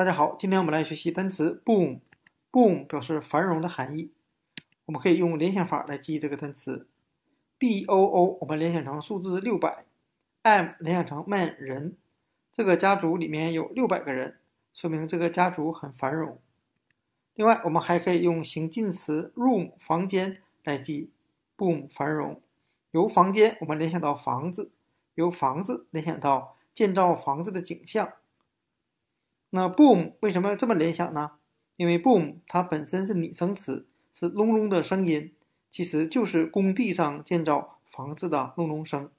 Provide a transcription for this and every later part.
大家好，今天我们来学习单词 boom。boom 表示繁荣的含义，我们可以用联想法来记忆这个单词。b o o 我们联想成数字六百，m 联想成 man 人，这个家族里面有六百个人，说明这个家族很繁荣。另外，我们还可以用形近词 room 房间来记 boom 繁荣。由房间我们联想到房子，由房子联想到建造房子的景象。那 boom 为什么这么联想呢？因为 boom 它本身是拟声词，是隆隆的声音，其实就是工地上建造房子的隆隆声。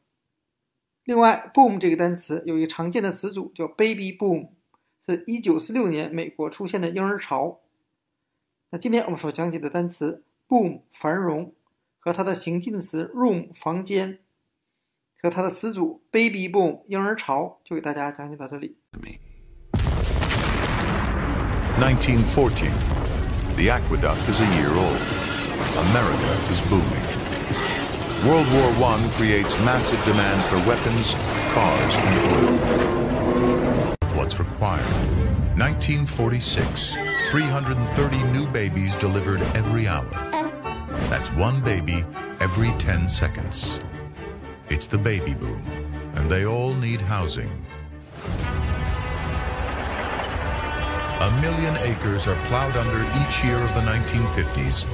另外，boom 这个单词有一个常见的词组叫 baby boom，是一九四六年美国出现的婴儿潮。那今天我们所讲解的单词 boom 繁荣和它的形近词 room 房间和它的词组 baby boom 婴儿潮，就给大家讲解到这里。1914. The aqueduct is a year old. America is booming. World War I creates massive demand for weapons, cars, and oil. What's required? 1946. 330 new babies delivered every hour. That's one baby every 10 seconds. It's the baby boom, and they all need housing. A million acres are plowed under each year of the 1950s